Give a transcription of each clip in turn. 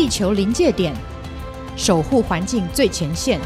地球临界点，守护环境最前线。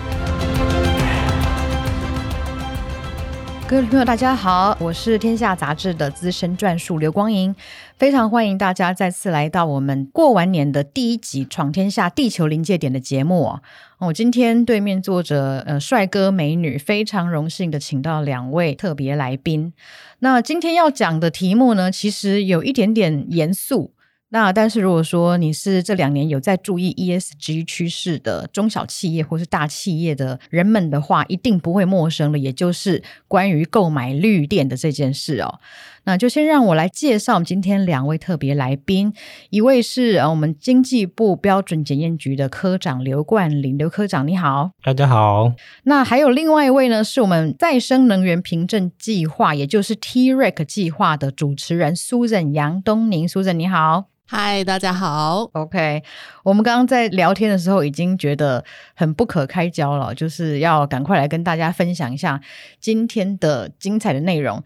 各位朋友，大家好，我是天下杂志的资深撰述刘光莹，非常欢迎大家再次来到我们过完年的第一集《闯天下地球临界点》的节目。我今天对面坐着呃帅哥美女，非常荣幸的请到两位特别来宾。那今天要讲的题目呢，其实有一点点严肃。那但是如果说你是这两年有在注意 ESG 趋势的中小企业或是大企业的人们的话，一定不会陌生的，也就是关于购买绿电的这件事哦。那就先让我来介绍我们今天两位特别来宾，一位是呃我们经济部标准检验局的科长刘冠霖，刘科长你好，大家好。那还有另外一位呢，是我们再生能源凭证计划，也就是 T-REC 计划的主持人 Susan 杨东宁，Susan 你好。嗨，大家好。OK，我们刚刚在聊天的时候已经觉得很不可开交了，就是要赶快来跟大家分享一下今天的精彩的内容。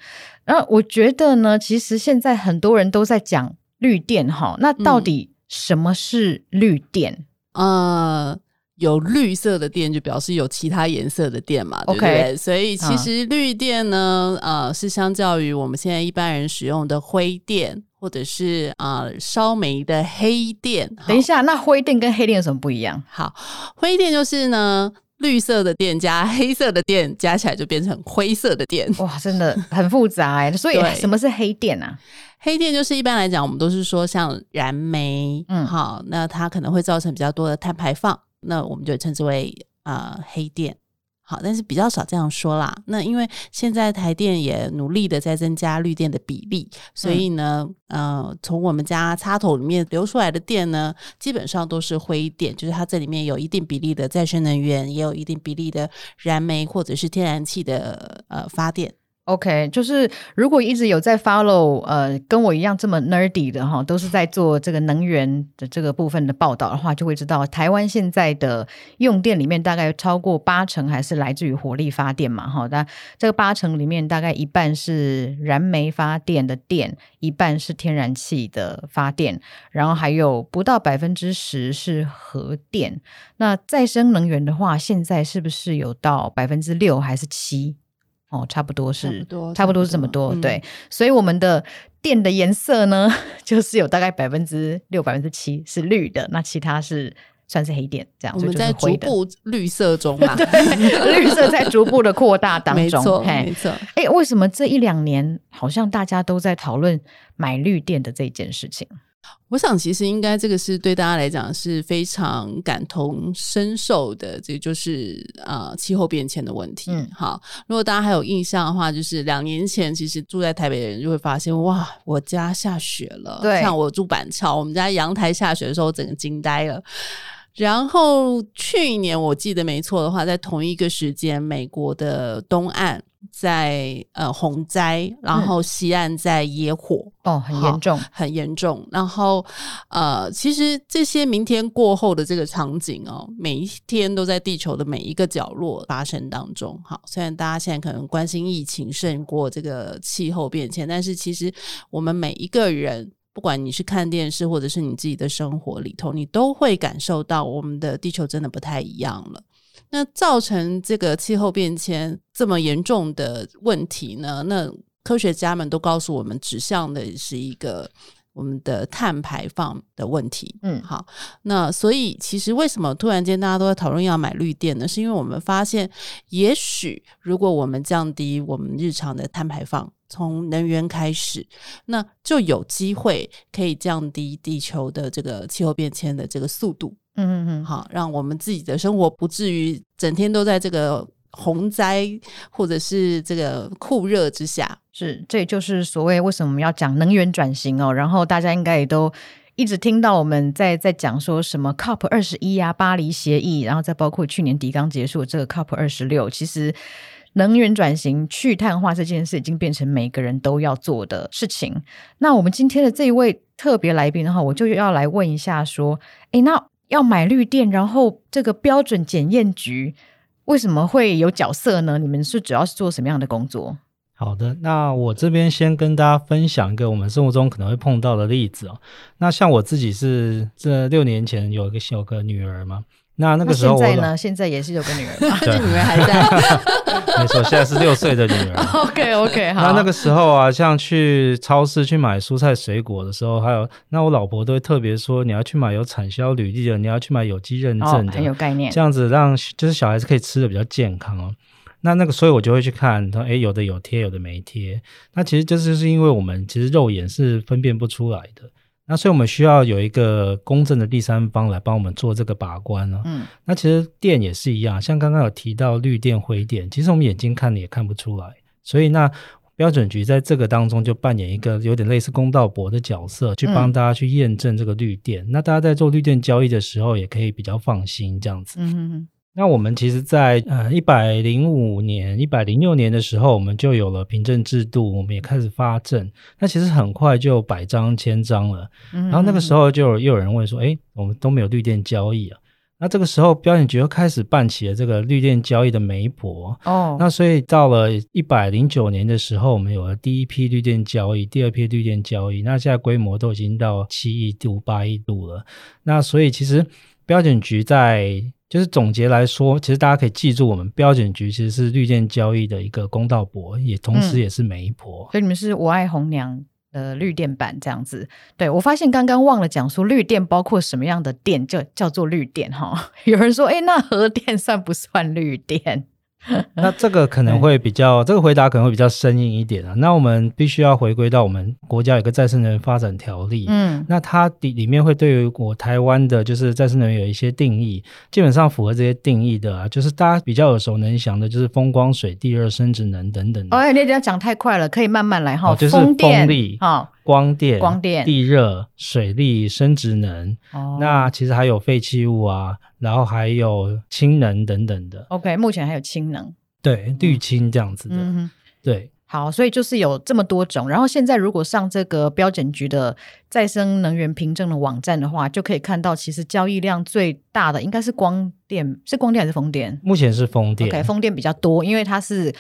那我觉得呢，其实现在很多人都在讲绿电哈，那到底什么是绿电？嗯、呃，有绿色的电就表示有其他颜色的电嘛，对不对？Okay, 所以其实绿电呢，呃，是相较于我们现在一般人使用的灰电。或者是啊，烧煤的黑电。等一下，那灰电跟黑电有什么不一样？好，灰电就是呢，绿色的电加黑色的电加起来就变成灰色的电。哇，真的很复杂哎。所以什么是黑电啊？黑电就是一般来讲，我们都是说像燃煤，嗯，好，那它可能会造成比较多的碳排放，那我们就称之为啊、呃、黑电。好，但是比较少这样说啦。那因为现在台电也努力的在增加绿电的比例，所以呢，嗯、呃，从我们家插头里面流出来的电呢，基本上都是灰电，就是它这里面有一定比例的再生能源，也有一定比例的燃煤或者是天然气的呃发电。OK，就是如果一直有在 follow，呃，跟我一样这么 nerdy 的哈，都是在做这个能源的这个部分的报道的话，就会知道台湾现在的用电里面大概超过八成还是来自于火力发电嘛，哈，那这个八成里面大概一半是燃煤发电的电，一半是天然气的发电，然后还有不到百分之十是核电。那再生能源的话，现在是不是有到百分之六还是七？哦，差不多是，差不多，差不多是这么多，嗯、对。所以我们的电的颜色呢，就是有大概百分之六、百分之七是绿的，那其他是算是黑电，这样。我们在逐步 绿色中嘛，对，绿色在逐步的扩大当中，没错，没错。哎，为什么这一两年好像大家都在讨论买绿电的这件事情？我想，其实应该这个是对大家来讲是非常感同身受的，这就是呃气候变迁的问题。嗯，好，如果大家还有印象的话，就是两年前，其实住在台北的人就会发现，哇，我家下雪了。对，像我住板桥，我们家阳台下雪的时候，我整个惊呆了。然后去年我记得没错的话，在同一个时间，美国的东岸在呃洪灾，然后西岸在野火，嗯、哦，很严重，很严重。然后呃，其实这些明天过后的这个场景哦，每一天都在地球的每一个角落发生当中。好，虽然大家现在可能关心疫情胜过这个气候变迁，但是其实我们每一个人。不管你是看电视，或者是你自己的生活里头，你都会感受到我们的地球真的不太一样了。那造成这个气候变迁这么严重的问题呢？那科学家们都告诉我们，指向的是一个我们的碳排放的问题。嗯，好，那所以其实为什么突然间大家都在讨论要买绿电呢？是因为我们发现，也许如果我们降低我们日常的碳排放。从能源开始，那就有机会可以降低地球的这个气候变迁的这个速度。嗯嗯嗯，好，让我们自己的生活不至于整天都在这个洪灾或者是这个酷热之下。是，这也就是所谓为什么我们要讲能源转型哦。然后大家应该也都一直听到我们在在讲说什么 COP 二十一啊，巴黎协议，然后再包括去年底刚结束的这个 COP 二十六，其实。能源转型、去碳化这件事已经变成每个人都要做的事情。那我们今天的这一位特别来宾的话，我就要来问一下，说，诶，那要买绿电，然后这个标准检验局为什么会有角色呢？你们是主要是做什么样的工作？好的，那我这边先跟大家分享一个我们生活中可能会碰到的例子哦。那像我自己是这六年前有一个小个女儿嘛，那那个时候我现在呢，现在也是有个女儿嘛，对这女儿还在。没错，现在是六岁的女儿。OK OK，好。那那个时候啊，像去超市去买蔬菜水果的时候，还有那我老婆都会特别说，你要去买有产销履历的，你要去买有机认证的，哦，很有概念。这样子让就是小孩子可以吃的比较健康哦。那那个，所以我就会去看，他诶，有的有贴，有的没贴。那其实就是是因为我们其实肉眼是分辨不出来的，那所以我们需要有一个公正的第三方来帮我们做这个把关呢。嗯，那其实电也是一样，像刚刚有提到绿电、灰电，其实我们眼睛看也看不出来。所以那标准局在这个当中就扮演一个有点类似公道伯的角色，去帮大家去验证这个绿电。嗯、那大家在做绿电交易的时候，也可以比较放心这样子。嗯。那我们其实在，在呃一百零五年、一百零六年的时候，我们就有了凭证制度，我们也开始发证。那其实很快就百张千张了。然后那个时候就又有人问说：“诶，我们都没有绿电交易啊？”那这个时候标准局又开始办起了这个绿电交易的媒婆。哦。那所以到了一百零九年的时候，我们有了第一批绿电交易，第二批绿电交易。那现在规模都已经到七亿度、八亿度了。那所以其实标准局在就是总结来说，其实大家可以记住，我们标准局其实是绿电交易的一个公道博，也同时也是媒婆。嗯。所以你们是我爱红娘的绿电版这样子。对，我发现刚刚忘了讲说，绿电包括什么样的电，就叫做绿电哈。有人说，哎，那核电算不算绿电？那这个可能会比较，这个回答可能会比较生硬一点啊。那我们必须要回归到我们国家有个再生能源发展条例，嗯，那它里里面会对于我台湾的，就是再生能源有一些定义，基本上符合这些定义的啊，就是大家比较耳熟能详的，就是风光水、地热、生质能等等。哦，哎，你这样讲太快了，可以慢慢来哈。就是风力啊。光电、光电、地热、水力、生质能，哦，那其实还有废弃物啊，然后还有氢能等等的。OK，目前还有氢能，对，绿氢这样子的，嗯，对。好，所以就是有这么多种。然后现在如果上这个标准局的再生能源凭证的网站的话，就可以看到，其实交易量最大的应该是光电，是光电还是风电？目前是风电。OK，风电比较多，因为它是。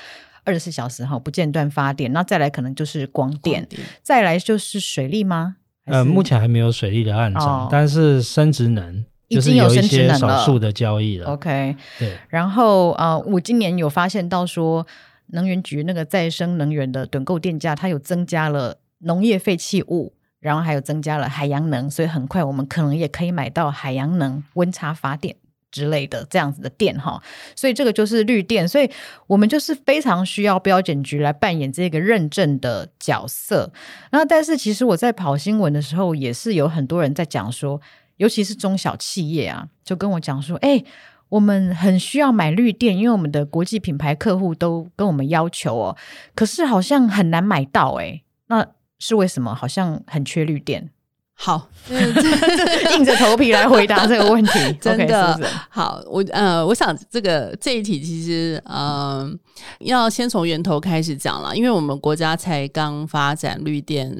二十四小时哈不间断发电，那再来可能就是光电，光电再来就是水利吗？呃，目前还没有水利的案子，哦、但是生殖能已经有一些少数的交易了。了 OK，对。然后呃，我今年有发现到说，能源局那个再生能源的趸购电价，它有增加了农业废弃物，然后还有增加了海洋能，所以很快我们可能也可以买到海洋能温差发电。之类的这样子的电哈，所以这个就是绿电，所以我们就是非常需要标准局来扮演这个认证的角色。然后，但是其实我在跑新闻的时候，也是有很多人在讲说，尤其是中小企业啊，就跟我讲说，哎，我们很需要买绿电，因为我们的国际品牌客户都跟我们要求哦，可是好像很难买到，哎，那是为什么？好像很缺绿电。好，硬着头皮来回答这个问题，真的 okay, 是是？好。我呃，我想这个这一题其实呃，要先从源头开始讲了，因为我们国家才刚发展绿电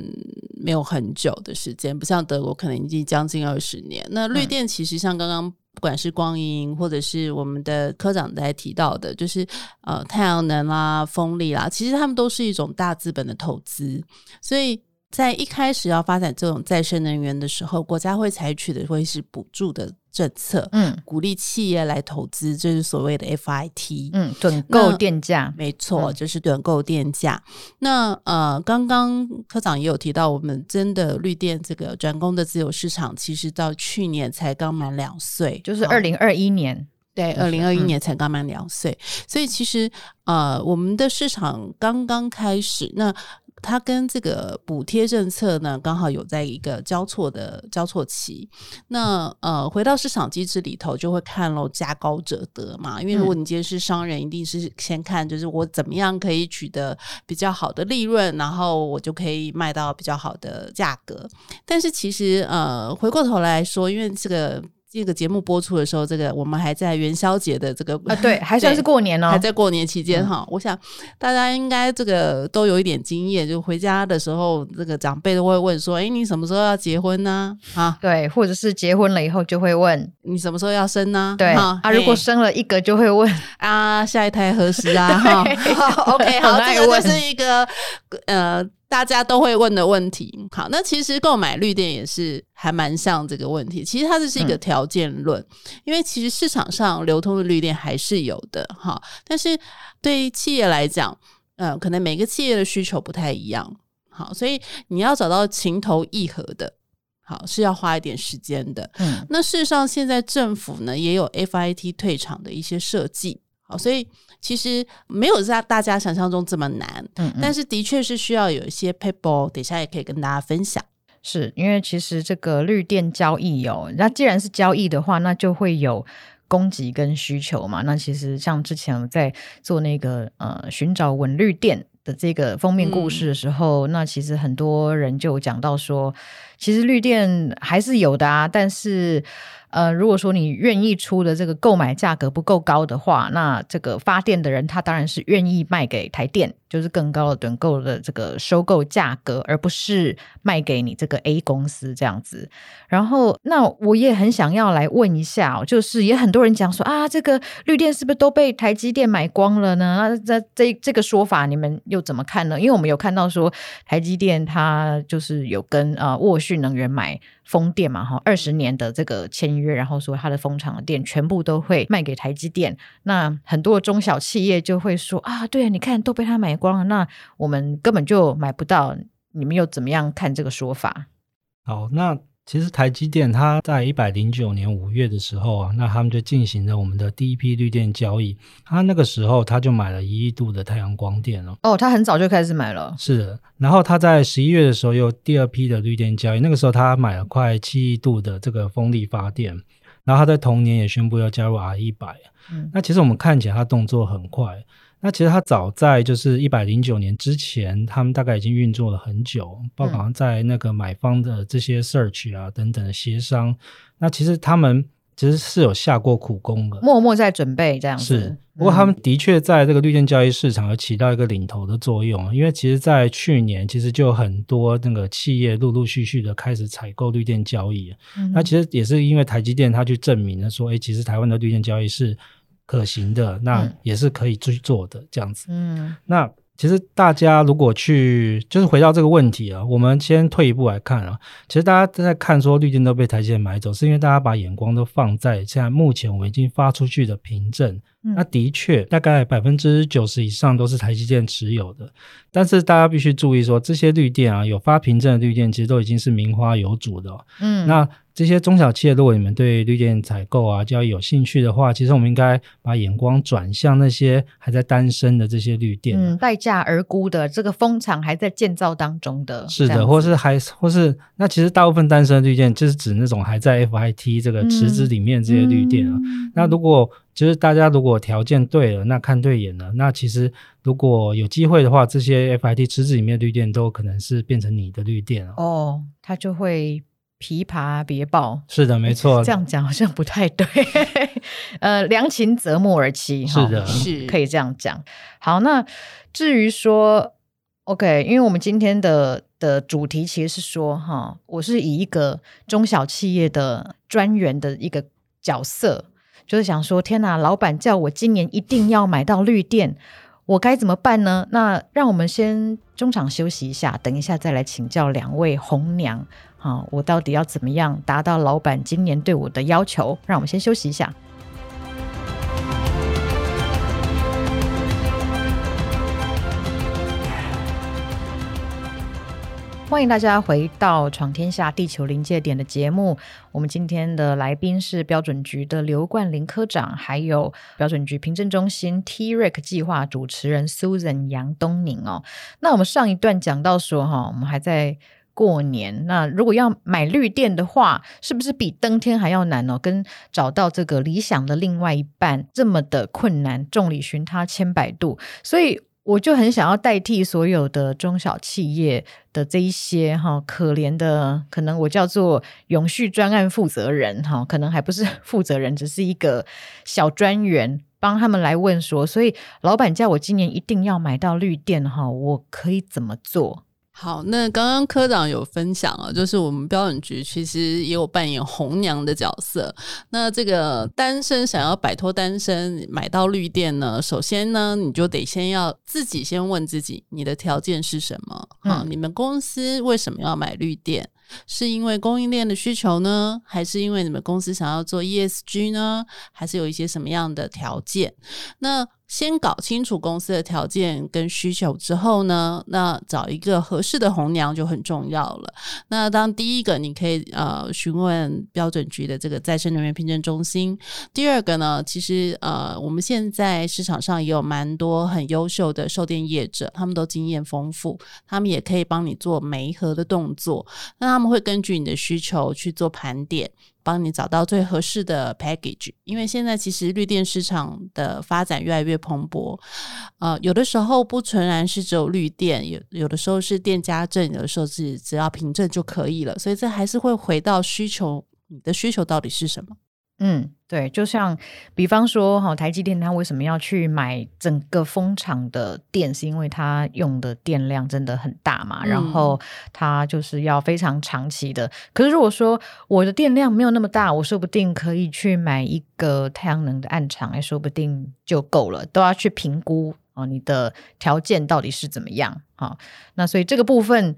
没有很久的时间，不像德国可能已经将近二十年。那绿电其实像刚刚不管是光阴或者是我们的科长在提到的，就是呃太阳能啦、风力啦，其实他们都是一种大资本的投资，所以。在一开始要发展这种再生能源的时候，国家会采取的会是补助的政策，嗯，鼓励企业来投资，就是所谓的 FIT，嗯，趸购电价，没错，就是趸购电价。嗯、那呃，刚刚科长也有提到，我们真的绿电这个转工的自由市场，其实到去年才刚满两岁，就是二零二一年，对，二零二一年才刚满两岁，嗯、所以其实呃，我们的市场刚刚开始，那。它跟这个补贴政策呢，刚好有在一个交错的交错期。那呃，回到市场机制里头，就会看喽，价高者得嘛。因为如果你今天是商人，一定是先看就是我怎么样可以取得比较好的利润，然后我就可以卖到比较好的价格。但是其实呃，回过头来说，因为这个。这个节目播出的时候，这个我们还在元宵节的这个啊，对，还算是过年哦，还在过年期间哈。嗯、我想大家应该这个都有一点经验，就回家的时候，这个长辈都会问说：“哎，你什么时候要结婚呢？”啊，对，或者是结婚了以后就会问你什么时候要生呢？对啊，如果生了一个就会问啊，下一胎何时啊？哈，OK，好，这个就是一个呃。大家都会问的问题，好，那其实购买绿电也是还蛮像这个问题。其实它这是一个条件论，嗯、因为其实市场上流通的绿电还是有的，哈。但是对于企业来讲，嗯、呃，可能每个企业的需求不太一样，好，所以你要找到情投意合的，好，是要花一点时间的。嗯，那事实上现在政府呢也有 FIT 退场的一些设计，好，所以。其实没有在大家想象中这么难，嗯嗯，但是的确是需要有一些 paper，等一下也可以跟大家分享。是因为其实这个绿电交易哦，那既然是交易的话，那就会有供给跟需求嘛。那其实像之前在做那个呃寻找稳绿电的这个封面故事的时候，嗯、那其实很多人就讲到说，其实绿电还是有的啊，但是。呃，如果说你愿意出的这个购买价格不够高的话，那这个发电的人他当然是愿意卖给台电，就是更高的等购的这个收购价格，而不是卖给你这个 A 公司这样子。然后，那我也很想要来问一下，就是也很多人讲说啊，这个绿电是不是都被台积电买光了呢？那这这这个说法你们又怎么看呢？因为我们有看到说台积电它就是有跟呃沃旭能源买。风电嘛，哈，二十年的这个签约，然后说他的风场的电全部都会卖给台积电。那很多中小企业就会说啊，对啊，你看都被他买光了，那我们根本就买不到。你们又怎么样看这个说法？好，那。其实台积电它在一百零九年五月的时候啊，那他们就进行了我们的第一批绿电交易。他那个时候他就买了一亿度的太阳光电了。哦，他很早就开始买了。是的，然后他在十一月的时候又第二批的绿电交易，那个时候他买了快七亿度的这个风力发电。然后他在同年也宣布要加入 R 一百。嗯，那其实我们看起来他动作很快。那其实他早在就是一百零九年之前，他们大概已经运作了很久，包括在那个买方的这些 search 啊等等的协商。那其实他们其实是有下过苦功的，默默在准备这样子。是，不过他们的确在这个绿电交易市场有起到一个领头的作用，因为其实，在去年其实就有很多那个企业陆陆续续的开始采购绿电交易。嗯、那其实也是因为台积电他去证明了说，哎，其实台湾的绿电交易是。可行的，那也是可以去做的，嗯、这样子。嗯，那其实大家如果去，就是回到这个问题啊，我们先退一步来看啊，其实大家都在看说绿电都被台积电买走，是因为大家把眼光都放在现在目前我们已经发出去的凭证。嗯、那的确，大概百分之九十以上都是台积电持有的。但是大家必须注意说，这些绿电啊，有发凭证的绿电，其实都已经是名花有主的。嗯，那。这些中小企业，如果你们对绿电采购啊、交易有兴趣的话，其实我们应该把眼光转向那些还在单身的这些绿电，嗯，待价而沽的这个风场还在建造当中的，是的，或是还或是那其实大部分单身的绿电就是指那种还在 FIT 这个池子里面这些绿电啊。嗯、那如果就是大家如果条件对了，那看对眼了，那其实如果有机会的话，这些 FIT 池子里面的绿电都可能是变成你的绿电哦，它就会。琵琶别抱，是的，没错。这样讲好像不太对。呃，良禽择木而栖，是的，是可以这样讲。好，那至于说，OK，因为我们今天的的主题其实是说，哈，我是以一个中小企业的专员的一个角色，就是想说，天哪，老板叫我今年一定要买到绿电，我该怎么办呢？那让我们先中场休息一下，等一下再来请教两位红娘。好，我到底要怎么样达到老板今年对我的要求？让我们先休息一下。欢迎大家回到《闯天下地球临界点》的节目。我们今天的来宾是标准局的刘冠霖科长，还有标准局凭证中心 T-REC 计划主持人 Susan 杨东宁哦。那我们上一段讲到说，哈，我们还在。过年，那如果要买绿电的话，是不是比登天还要难哦？跟找到这个理想的另外一半这么的困难，众里寻他千百度。所以我就很想要代替所有的中小企业的这一些哈可怜的，可能我叫做永续专案负责人哈，可能还不是负责人，只是一个小专员，帮他们来问说，所以老板叫我今年一定要买到绿电哈，我可以怎么做？好，那刚刚科长有分享啊，就是我们标准局其实也有扮演红娘的角色。那这个单身想要摆脱单身买到绿电呢，首先呢，你就得先要自己先问自己，你的条件是什么？嗯、啊，你们公司为什么要买绿电？是因为供应链的需求呢，还是因为你们公司想要做 ESG 呢？还是有一些什么样的条件？那先搞清楚公司的条件跟需求之后呢，那找一个合适的红娘就很重要了。那当第一个，你可以呃询问标准局的这个再生能源凭证中心。第二个呢，其实呃我们现在市场上也有蛮多很优秀的售电业者，他们都经验丰富，他们也可以帮你做媒合的动作。那他们会根据你的需求去做盘点。帮你找到最合适的 package，因为现在其实绿电市场的发展越来越蓬勃，呃，有的时候不纯然是只有绿电，有有的时候是电加证，有的时候是只要凭证就可以了，所以这还是会回到需求，你的需求到底是什么？嗯，对，就像比方说哈，台积电它为什么要去买整个风场的电？是因为它用的电量真的很大嘛，嗯、然后它就是要非常长期的。可是如果说我的电量没有那么大，我说不定可以去买一个太阳能的暗场，哎，说不定就够了。都要去评估哦，你的条件到底是怎么样？好，那所以这个部分。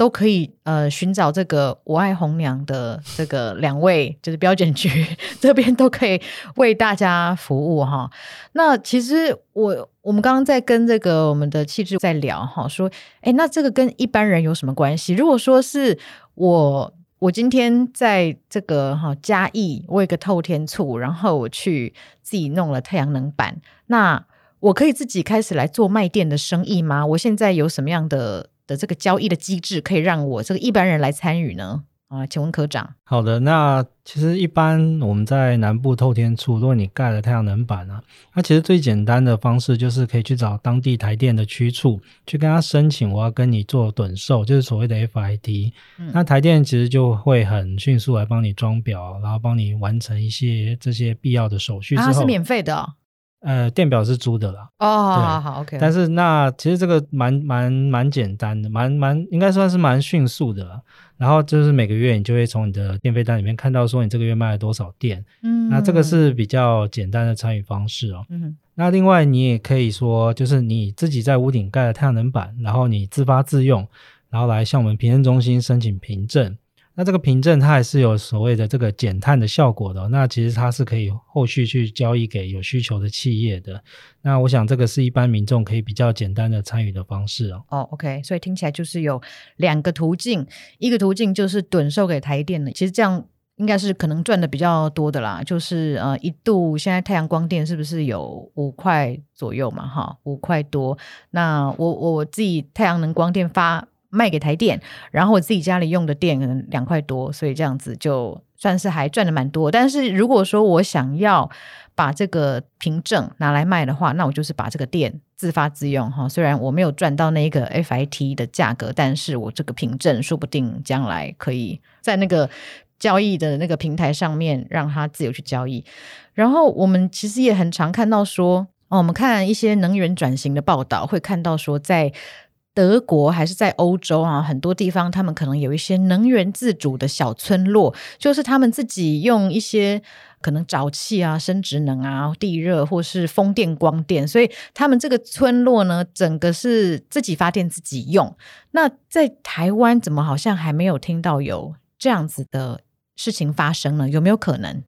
都可以呃寻找这个我爱红娘的这个两位，就是标准局 这边都可以为大家服务哈。那其实我我们刚刚在跟这个我们的气质在聊哈，说诶，那这个跟一般人有什么关系？如果说是我我今天在这个哈嘉义，我有个透天厝，然后我去自己弄了太阳能板，那我可以自己开始来做卖电的生意吗？我现在有什么样的？的这个交易的机制可以让我这个一般人来参与呢？啊，请问科长。好的，那其实一般我们在南部透天处，如果你盖了太阳能板啊，那其实最简单的方式就是可以去找当地台电的区处，去跟他申请，我要跟你做趸售，就是所谓的 FIT。嗯。那台电其实就会很迅速来帮你装表，然后帮你完成一些这些必要的手续之后。啊，是免费的哦。呃，电表是租的啦。哦，好好好，OK。但是那其实这个蛮蛮蛮简单的，蛮蛮应该算是蛮迅速的啦。然后就是每个月你就会从你的电费单里面看到说你这个月卖了多少电。嗯，那这个是比较简单的参与方式哦。嗯，那另外你也可以说，就是你自己在屋顶盖了太阳能板，然后你自发自用，然后来向我们凭证中心申请凭证。那这个凭证它还是有所谓的这个减碳的效果的，那其实它是可以后续去交易给有需求的企业的。那我想这个是一般民众可以比较简单的参与的方式哦。哦，OK，所以听起来就是有两个途径，一个途径就是趸售给台电的，其实这样应该是可能赚的比较多的啦。就是呃，一度现在太阳光电是不是有五块左右嘛？哈，五块多。那我我自己太阳能光电发。卖给台电，然后我自己家里用的电可能两块多，所以这样子就算是还赚的蛮多。但是如果说我想要把这个凭证拿来卖的话，那我就是把这个电自发自用哈。虽然我没有赚到那个 FIT 的价格，但是我这个凭证说不定将来可以在那个交易的那个平台上面让它自由去交易。然后我们其实也很常看到说，哦，我们看一些能源转型的报道，会看到说在。德国还是在欧洲啊，很多地方他们可能有一些能源自主的小村落，就是他们自己用一些可能沼气啊、生质能啊、地热或是风电、光电，所以他们这个村落呢，整个是自己发电自己用。那在台湾怎么好像还没有听到有这样子的事情发生呢？有没有可能？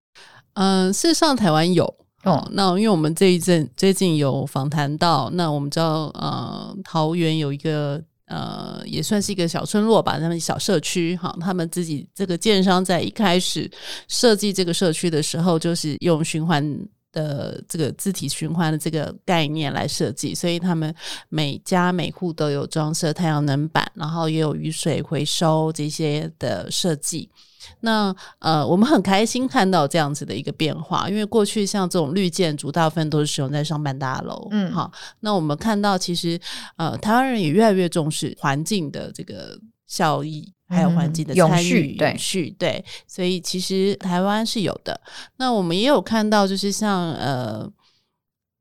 嗯、事实上台湾有。哦，那因为我们这一阵最近有访谈到，那我们知道，呃，桃园有一个呃，也算是一个小村落吧，他们小社区，哈，他们自己这个建商在一开始设计这个社区的时候，就是用循环的这个自体循环的这个概念来设计，所以他们每家每户都有装设太阳能板，然后也有雨水回收这些的设计。那呃，我们很开心看到这样子的一个变化，因为过去像这种绿建筑，大部分都是使用在上班大楼。嗯，好，那我们看到其实呃，台湾人也越来越重视环境的这个效益，还有环境的参与、对，所以其实台湾是有的。那我们也有看到，就是像呃，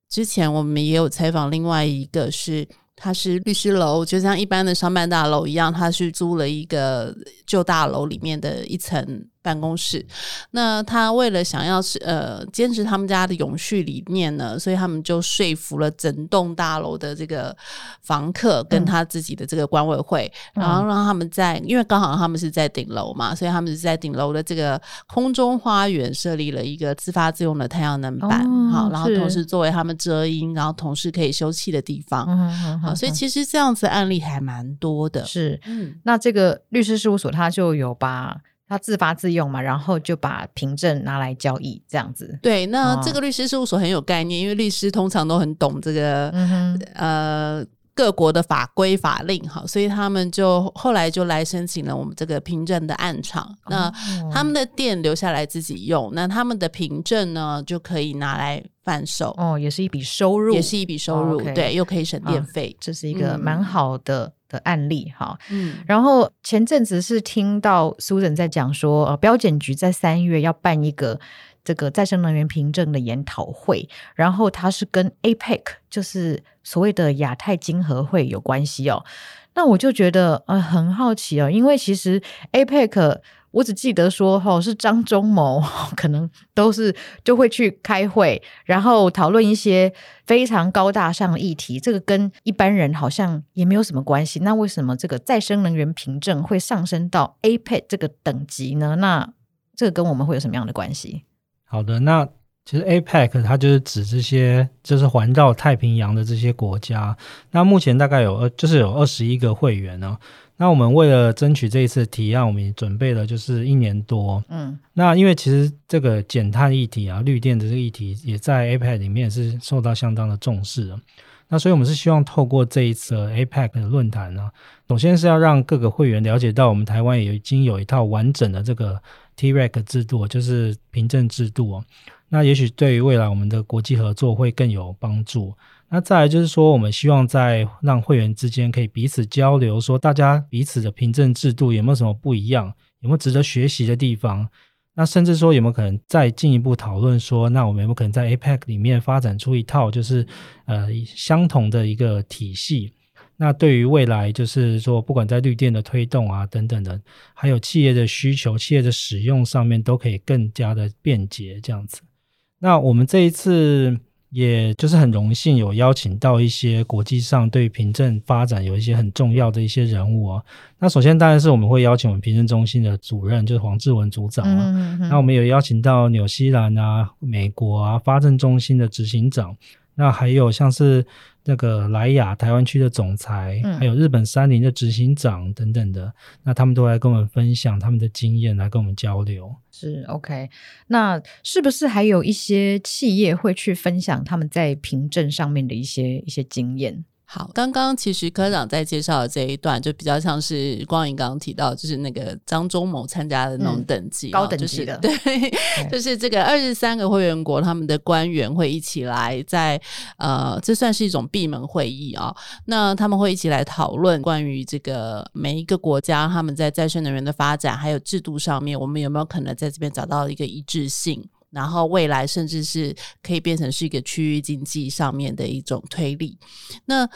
之前我们也有采访另外一个是。它是律师楼，就像一般的商办大楼一样，它是租了一个旧大楼里面的一层。办公室，那他为了想要是呃坚持他们家的永续理念呢，所以他们就说服了整栋大楼的这个房客跟他自己的这个管委会，嗯、然后让他们在，因为刚好他们是在顶楼嘛，所以他们是在顶楼的这个空中花园设立了一个自发自用的太阳能板，哦、好，然后同时作为他们遮阴，然后同时可以休憩的地方，嗯、好，所以其实这样子案例还蛮多的，是，嗯，那这个律师事务所他就有把。他自发自用嘛，然后就把凭证拿来交易，这样子。对，那这个律师事务所很有概念，哦、因为律师通常都很懂这个，呃。各国的法规法令，哈，所以他们就后来就来申请了我们这个凭证的暗场。哦、那他们的店留下来自己用，那他们的凭证呢就可以拿来贩售。哦，也是一笔收入，也是一笔收入，哦 okay、对，又可以省电费，哦，这是一个蛮好的、嗯、的案例哈。嗯，然后前阵子是听到 Susan 在讲说，呃，标检局在三月要办一个。这个再生能源凭证的研讨会，然后它是跟 APEC，就是所谓的亚太经合会有关系哦。那我就觉得呃很好奇哦，因为其实 APEC 我只记得说哦是张忠谋可能都是就会去开会，然后讨论一些非常高大上的议题，这个跟一般人好像也没有什么关系。那为什么这个再生能源凭证会上升到 APEC 这个等级呢？那这个跟我们会有什么样的关系？好的，那其实 APEC 它就是指这些，就是环绕太平洋的这些国家。那目前大概有二，就是有二十一个会员呢。那我们为了争取这一次提案，我们也准备了就是一年多。嗯，那因为其实这个减碳议题啊，绿电的这个议题，也在 APEC 里面是受到相当的重视的。那所以我们是希望透过这一次 APEC 的论坛呢，首先是要让各个会员了解到，我们台湾也已经有一套完整的这个。TREC 制度就是凭证制度哦，那也许对于未来我们的国际合作会更有帮助。那再来就是说，我们希望在让会员之间可以彼此交流，说大家彼此的凭证制度有没有什么不一样，有没有值得学习的地方？那甚至说有没有可能再进一步讨论说，那我们有没有可能在 APEC 里面发展出一套就是呃相同的一个体系？那对于未来，就是说，不管在绿电的推动啊等等的，还有企业的需求、企业的使用上面，都可以更加的便捷这样子。那我们这一次，也就是很荣幸有邀请到一些国际上对凭证发展有一些很重要的一些人物啊。那首先当然是我们会邀请我们凭证中心的主任，就是黄志文组长啊。嗯嗯。那我们有邀请到纽西兰啊、美国啊发证中心的执行长。那还有像是那个莱雅台湾区的总裁，嗯、还有日本三菱的执行长等等的，那他们都来跟我们分享他们的经验，来跟我们交流。是 OK，那是不是还有一些企业会去分享他们在凭证上面的一些一些经验？好，刚刚其实科长在介绍的这一段，就比较像是光影刚刚提到，就是那个张忠谋参加的那种等级，嗯、高等级的，就是、对，对就是这个二十三个会员国他们的官员会一起来在，在呃，这算是一种闭门会议啊。那他们会一起来讨论关于这个每一个国家他们在再生能源的发展，还有制度上面，我们有没有可能在这边找到一个一致性？然后未来甚至是可以变成是一个区域经济上面的一种推力。那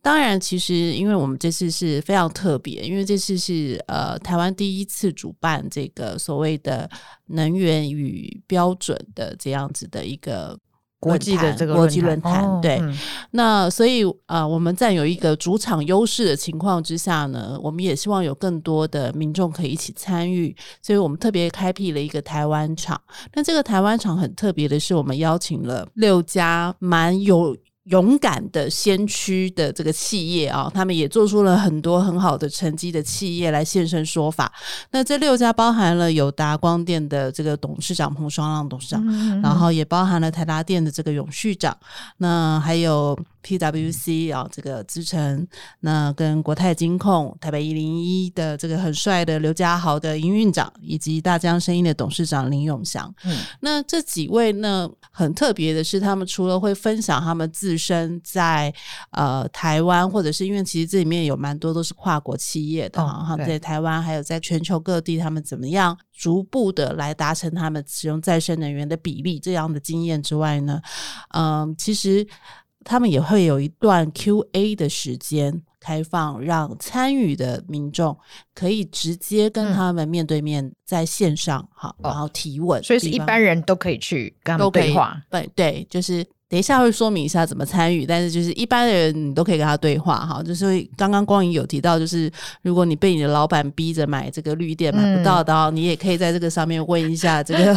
当然，其实因为我们这次是非常特别，因为这次是呃台湾第一次主办这个所谓的能源与标准的这样子的一个。国际的这个国际论坛，哦、对，嗯、那所以啊、呃，我们占有一个主场优势的情况之下呢，我们也希望有更多的民众可以一起参与，所以我们特别开辟了一个台湾场。那这个台湾场很特别的是，我们邀请了六家蛮有。勇敢的先驱的这个企业啊，他们也做出了很多很好的成绩的企业来现身说法。那这六家包含了友达光电的这个董事长彭双浪董事长，嗯嗯嗯，然后也包含了台达电的这个永续长，那还有 PWC 啊，这个资诚，那跟国泰金控、台北一零一的这个很帅的刘家豪的营运长，以及大江生医的董事长林永祥。嗯，那这几位呢，很特别的是，他们除了会分享他们自身在呃台湾，或者是因为其实这里面有蛮多都是跨国企业的哈，在台湾还有在全球各地，他们怎么样逐步的来达成他们使用再生能源的比例这样的经验之外呢，嗯，其实。他们也会有一段 Q&A 的时间开放，让参与的民众可以直接跟他们面对面在线上好、嗯，然后提问，所以是一般人都可以去跟他们对话。对对，就是。等一下会说明一下怎么参与，但是就是一般的人你都可以跟他对话哈。就是刚刚光影有提到，就是如果你被你的老板逼着买这个绿电买不到的，嗯，你也可以在这个上面问一下 这个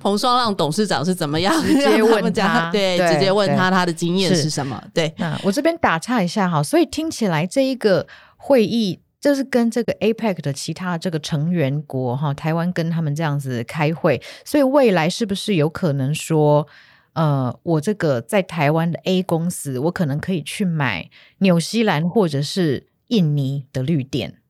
彭双浪董事长是怎么样，直接问他，对，对，直接问他他的经验是什么。对，那我这边打岔一下哈，所以听起来这一个会议就是跟这个 APEC 的其他这个成员国哈，台湾跟他们这样子开会，所以未来是不是有可能说？呃，我这个在台湾的 A 公司，我可能可以去买纽西兰或者是印尼的绿电，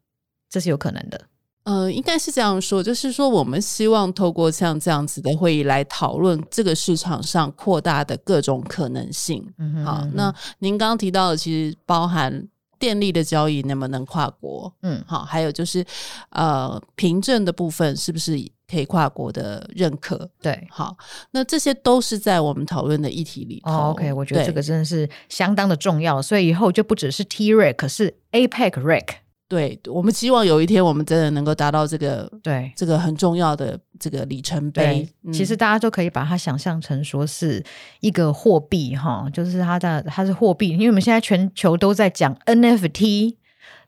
这是有可能的。呃，应该是这样说，就是说我们希望透过像这样子的会议来讨论这个市场上扩大的各种可能性。嗯哼，好，那您刚刚提到的其实包含电力的交易能不能跨国？嗯，好，还有就是呃，凭证的部分是不是？可以跨国的认可，对，好，那这些都是在我们讨论的议题里头。Oh, OK，我觉得这个真的是相当的重要，所以以后就不只是 T-REC，是 APEC-REC。对，我们希望有一天我们真的能够达到这个，对，这个很重要的这个里程碑。嗯、其实大家都可以把它想象成说是一个货币，哈，就是它的它是货币，因为我们现在全球都在讲 NFT，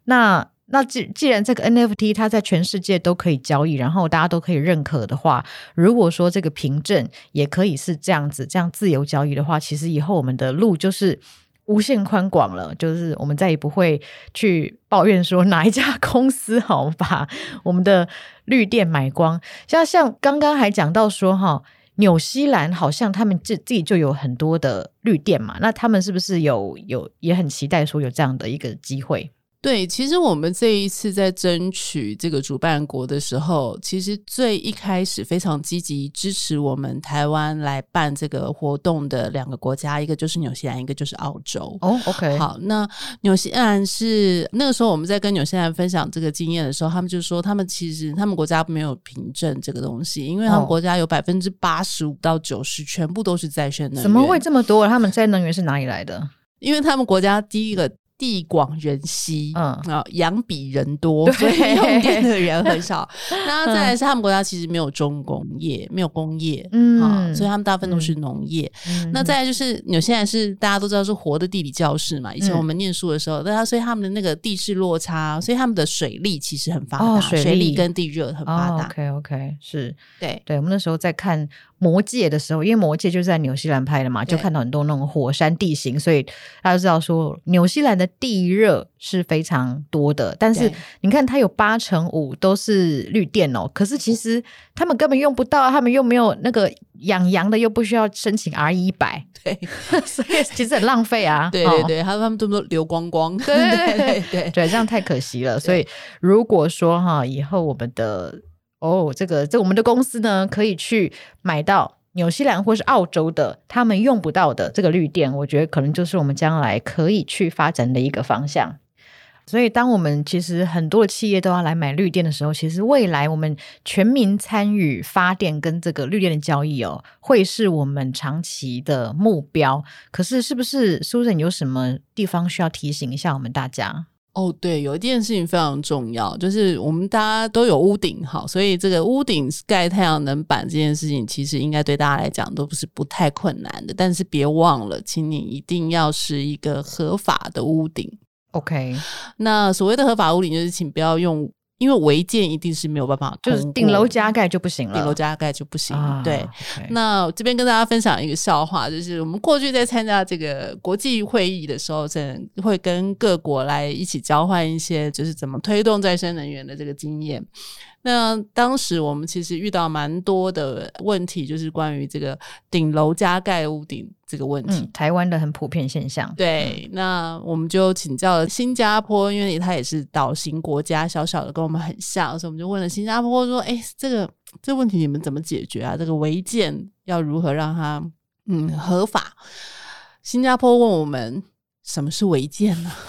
那。那既既然这个 NFT 它在全世界都可以交易，然后大家都可以认可的话，如果说这个凭证也可以是这样子这样自由交易的话，其实以后我们的路就是无限宽广了。就是我们再也不会去抱怨说哪一家公司好把 我们的绿电买光。像像刚刚还讲到说哈，纽西兰好像他们自自己就有很多的绿电嘛，那他们是不是有有也很期待说有这样的一个机会？对，其实我们这一次在争取这个主办国的时候，其实最一开始非常积极支持我们台湾来办这个活动的两个国家，一个就是纽西兰，一个就是澳洲。哦，OK，好，那纽西兰是那个时候我们在跟纽西兰分享这个经验的时候，他们就说他们其实他们国家没有凭证这个东西，因为他们国家有百分之八十五到九十全部都是再生能源。怎么会这么多？他们再生能源是哪里来的？因为他们国家第一个。地广人稀，嗯。啊，羊比人多，所以用电的人很少。那再来是他们国家其实没有重工业，没有工业，嗯。啊，所以他们大部分都是农业。嗯、那再来就是纽西兰是大家都知道是活的地理教室嘛，以前我们念书的时候，那、嗯、所以他们的那个地势落差，所以他们的水利其实很发达，哦、水，利跟地热很发达。哦、OK OK，是。对。对，我们那时候在看。魔戒的时候，因为魔戒就是在纽西兰拍的嘛，就看到很多那种火山地形，所以大家知道说纽西兰的地热是非常多的。但是你看，它有八成五都是绿电哦，可是其实他们根本用不到，他们又没有那个养羊的，又不需要申请 R 一百，对，所以其实很浪费啊。对对对，他、哦、他们都都流光光，对对对对，对，这样太可惜了。所以如果说哈，以后我们的。哦，这个这我们的公司呢，可以去买到纽西兰或是澳洲的他们用不到的这个绿电，我觉得可能就是我们将来可以去发展的一个方向。所以，当我们其实很多的企业都要来买绿电的时候，其实未来我们全民参与发电跟这个绿电的交易哦，会是我们长期的目标。可是，是不是 Susan 有什么地方需要提醒一下我们大家？哦，对，有一件事情非常重要，就是我们大家都有屋顶，好，所以这个屋顶盖太阳能板这件事情，其实应该对大家来讲都不是不太困难的。但是别忘了，请你一定要是一个合法的屋顶。OK，那所谓的合法屋顶，就是请不要用。因为违建一定是没有办法，就是顶楼加盖就不行了，顶楼加盖就不行。啊、对，okay. 那这边跟大家分享一个笑话，就是我们过去在参加这个国际会议的时候，真会跟各国来一起交换一些，就是怎么推动再生能源的这个经验。那当时我们其实遇到蛮多的问题，就是关于这个顶楼加盖屋顶这个问题，嗯、台湾的很普遍现象。对，那我们就请教了新加坡，因为它也是岛型国家，小小的跟我们很像，所以我们就问了新加坡说：“哎，这个这个问题你们怎么解决啊？这个违建要如何让它嗯合法？”新加坡问我们。什么是违建呢？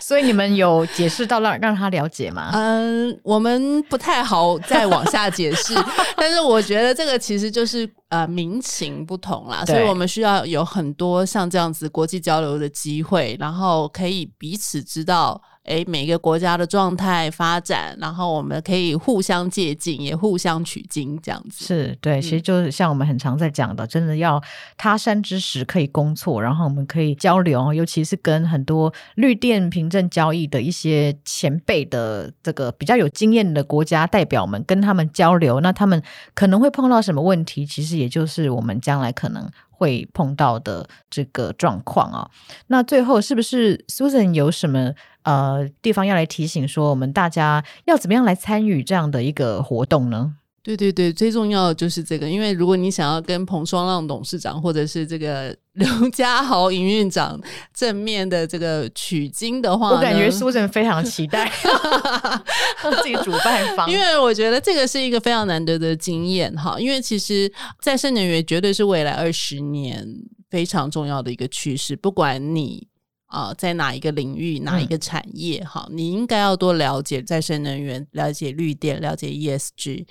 所以你们有解释到让让他了解吗？嗯，我们不太好再往下解释，但是我觉得这个其实就是呃民情不同啦，所以我们需要有很多像这样子国际交流的机会，然后可以彼此知道。诶，每个国家的状态发展，然后我们可以互相借鉴，也互相取经，这样子是对。其实就是像我们很常在讲的，真的要他山之石可以攻错，然后我们可以交流，尤其是跟很多绿电凭证交易的一些前辈的这个比较有经验的国家代表们，跟他们交流，那他们可能会碰到什么问题？其实也就是我们将来可能会碰到的这个状况啊。那最后是不是 Susan 有什么？呃，地方要来提醒说，我们大家要怎么样来参与这样的一个活动呢？对对对，最重要的就是这个，因为如果你想要跟彭双浪董事长或者是这个刘家豪营运长正面的这个取经的话，我感觉苏神非常期待 自己主办方，因为我觉得这个是一个非常难得的经验哈。因为其实再生能源绝对是未来二十年非常重要的一个趋势，不管你。啊、呃，在哪一个领域，哪一个产业？哈、嗯，你应该要多了解再生能源，了解绿电，了解 ESG。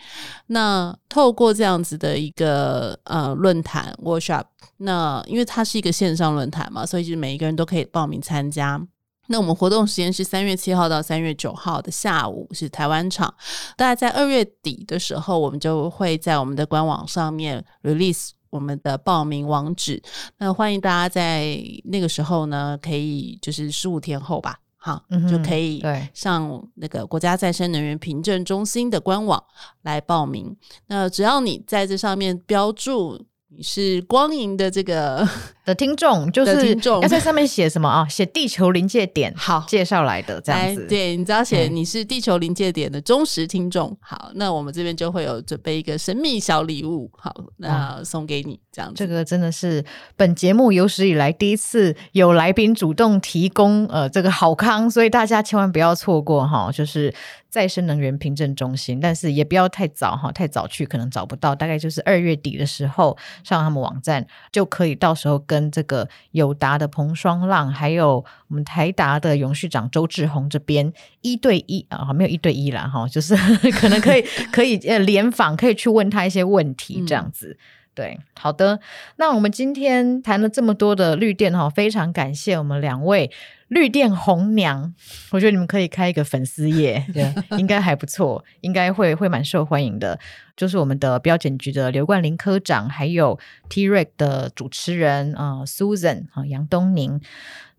那透过这样子的一个呃论坛 workshop，那因为它是一个线上论坛嘛，所以就是每一个人都可以报名参加。那我们活动时间是三月七号到三月九号的下午，是台湾场。大概在二月底的时候，我们就会在我们的官网上面 release。我们的报名网址，那欢迎大家在那个时候呢，可以就是十五天后吧，好，嗯、就可以上那个国家再生能源凭证中心的官网来报名。那只要你在这上面标注。你是光银的这个的听众，就是要在上面写什么啊？写地球临界点，好介绍来的这样子。对，你只要写你是地球临界点的忠实听众，嗯，好，那我们这边就会有准备一个神秘小礼物，好，那送给你这样子。这个真的是本节目有史以来第一次有来宾主动提供呃这个好康，所以大家千万不要错过哈，就是。再生能源凭证中心，但是也不要太早哈，太早去可能找不到。大概就是二月底的时候上他们网站，就可以到时候跟这个友达的彭双浪，还有我们台达的永续长周志宏这边一对一啊，没有一对一啦哈，就是 可能可以可以呃联访，可以去问他一些问题这样子。嗯、对，好的，那我们今天谈了这么多的绿电哈，非常感谢我们两位。绿电红娘，我觉得你们可以开一个粉丝页，对，应该还不错，应该会会蛮受欢迎的。就是我们的标检局的刘冠霖科长，还有 T-REC 的主持人啊、呃、Susan 啊杨东宁。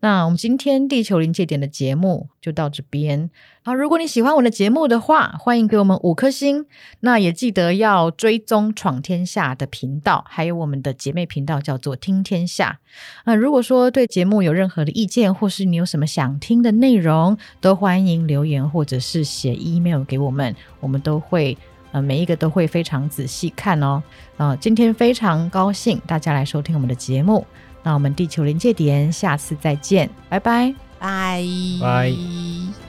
那我们今天地球临界点的节目就到这边。好，如果你喜欢我的节目的话，欢迎给我们五颗星。那也记得要追踪闯天下的频道，还有我们的姐妹频道叫做听天下。那如果说对节目有任何的意见，或是你有什么想听的内容，都欢迎留言或者是写 email 给我们，我们都会呃每一个都会非常仔细看哦。啊、今天非常高兴大家来收听我们的节目。那我们地球临界点，下次再见，拜拜，拜拜。